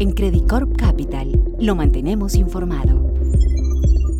En Credicorp Capital lo mantenemos informado.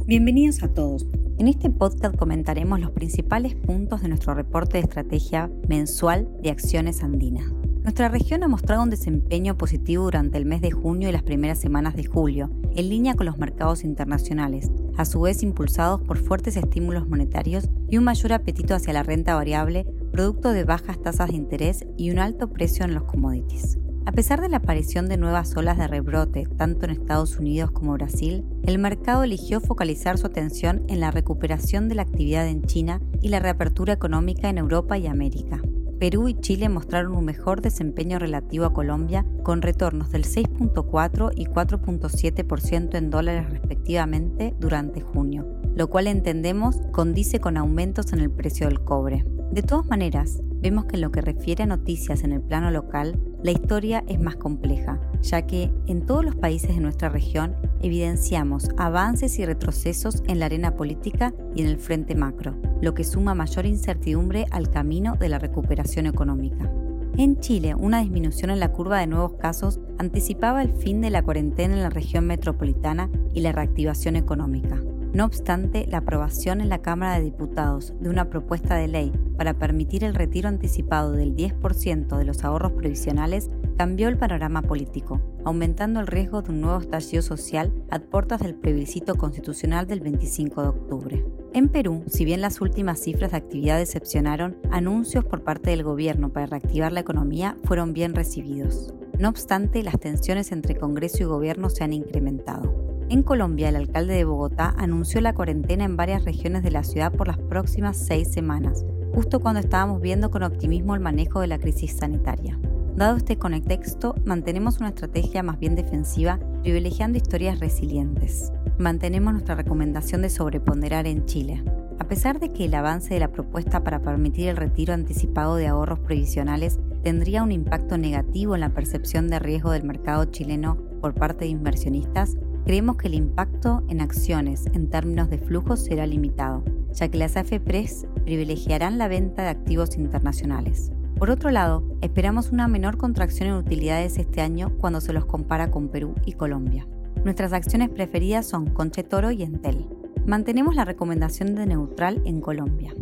Bienvenidos a todos. En este podcast comentaremos los principales puntos de nuestro reporte de estrategia mensual de acciones andinas. Nuestra región ha mostrado un desempeño positivo durante el mes de junio y las primeras semanas de julio, en línea con los mercados internacionales, a su vez impulsados por fuertes estímulos monetarios y un mayor apetito hacia la renta variable, producto de bajas tasas de interés y un alto precio en los commodities. A pesar de la aparición de nuevas olas de rebrote, tanto en Estados Unidos como Brasil, el mercado eligió focalizar su atención en la recuperación de la actividad en China y la reapertura económica en Europa y América. Perú y Chile mostraron un mejor desempeño relativo a Colombia, con retornos del 6.4 y 4.7% en dólares respectivamente durante junio, lo cual entendemos condice con aumentos en el precio del cobre. De todas maneras, vemos que en lo que refiere a noticias en el plano local, la historia es más compleja, ya que en todos los países de nuestra región evidenciamos avances y retrocesos en la arena política y en el frente macro, lo que suma mayor incertidumbre al camino de la recuperación económica. En Chile, una disminución en la curva de nuevos casos anticipaba el fin de la cuarentena en la región metropolitana y la reactivación económica. No obstante, la aprobación en la Cámara de Diputados de una propuesta de ley para permitir el retiro anticipado del 10% de los ahorros previsionales cambió el panorama político, aumentando el riesgo de un nuevo estallido social a puertas del plebiscito constitucional del 25 de octubre. En Perú, si bien las últimas cifras de actividad decepcionaron, anuncios por parte del gobierno para reactivar la economía fueron bien recibidos. No obstante, las tensiones entre Congreso y gobierno se han incrementado. En Colombia, el alcalde de Bogotá anunció la cuarentena en varias regiones de la ciudad por las próximas seis semanas, justo cuando estábamos viendo con optimismo el manejo de la crisis sanitaria. Dado este contexto, mantenemos una estrategia más bien defensiva, privilegiando historias resilientes. Mantenemos nuestra recomendación de sobreponderar en Chile. A pesar de que el avance de la propuesta para permitir el retiro anticipado de ahorros previsionales tendría un impacto negativo en la percepción de riesgo del mercado chileno por parte de inversionistas, creemos que el impacto en acciones en términos de flujos será limitado, ya que las AFPRES privilegiarán la venta de activos internacionales. Por otro lado, esperamos una menor contracción en utilidades este año cuando se los compara con Perú y Colombia. Nuestras acciones preferidas son Conchetoro y Entel. Mantenemos la recomendación de neutral en Colombia.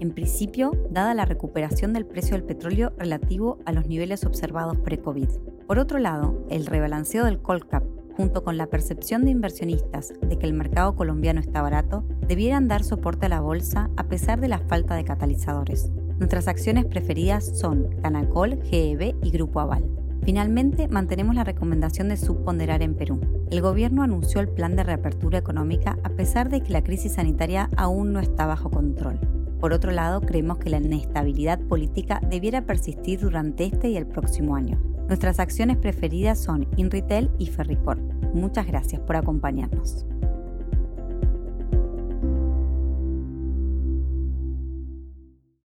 En principio, dada la recuperación del precio del petróleo relativo a los niveles observados pre-COVID. Por otro lado, el rebalanceo del Colcap junto con la percepción de inversionistas de que el mercado colombiano está barato, debieran dar soporte a la bolsa a pesar de la falta de catalizadores. Nuestras acciones preferidas son Canacol, GEB y Grupo Aval. Finalmente, mantenemos la recomendación de subponderar en Perú. El gobierno anunció el plan de reapertura económica a pesar de que la crisis sanitaria aún no está bajo control. Por otro lado, creemos que la inestabilidad política debiera persistir durante este y el próximo año. Nuestras acciones preferidas son InRetail y Ferricorp. Muchas gracias por acompañarnos.